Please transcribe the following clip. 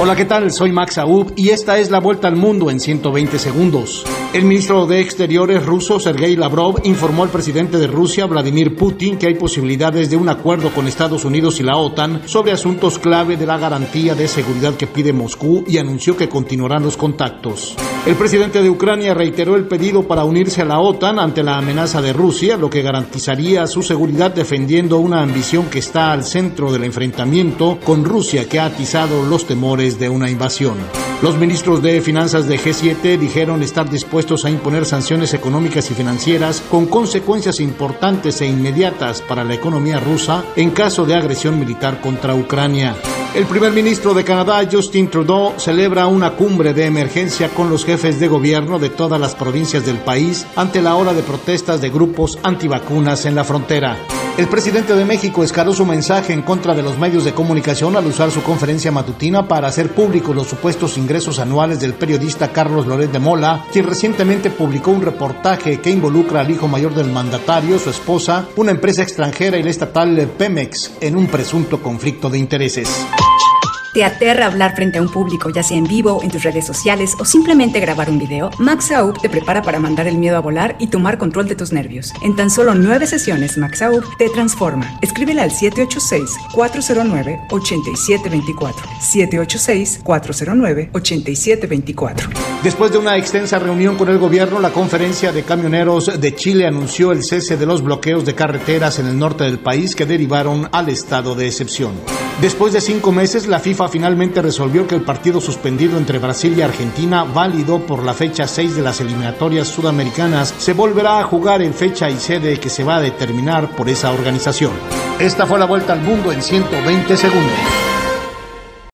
Hola, ¿qué tal? Soy Max Aub y esta es la vuelta al mundo en 120 segundos. El ministro de Exteriores ruso, Sergei Lavrov, informó al presidente de Rusia, Vladimir Putin, que hay posibilidades de un acuerdo con Estados Unidos y la OTAN sobre asuntos clave de la garantía de seguridad que pide Moscú y anunció que continuarán los contactos. El presidente de Ucrania reiteró el pedido para unirse a la OTAN ante la amenaza de Rusia, lo que garantizaría su seguridad defendiendo una ambición que está al centro del enfrentamiento con Rusia que ha atizado los temores de una invasión. Los ministros de Finanzas de G7 dijeron estar dispuestos a imponer sanciones económicas y financieras con consecuencias importantes e inmediatas para la economía rusa en caso de agresión militar contra Ucrania. El primer ministro de Canadá, Justin Trudeau, celebra una cumbre de emergencia con los jefes de gobierno de todas las provincias del país ante la ola de protestas de grupos antivacunas en la frontera. El presidente de México escaló su mensaje en contra de los medios de comunicación al usar su conferencia matutina para hacer públicos los supuestos ingresos anuales del periodista Carlos Loret de Mola, quien recientemente publicó un reportaje que involucra al hijo mayor del mandatario, su esposa, una empresa extranjera y la estatal Pemex en un presunto conflicto de intereses. ¿Te aterra hablar frente a un público, ya sea en vivo, en tus redes sociales o simplemente grabar un video? Max Aub te prepara para mandar el miedo a volar y tomar control de tus nervios. En tan solo nueve sesiones, Max Aub te transforma. Escríbele al 786-409-8724. 786-409-8724. Después de una extensa reunión con el gobierno, la conferencia de camioneros de Chile anunció el cese de los bloqueos de carreteras en el norte del país que derivaron al estado de excepción. Después de cinco meses, la Finalmente resolvió que el partido suspendido entre Brasil y Argentina, válido por la fecha 6 de las eliminatorias sudamericanas, se volverá a jugar en fecha y sede que se va a determinar por esa organización. Esta fue la vuelta al mundo en 120 segundos.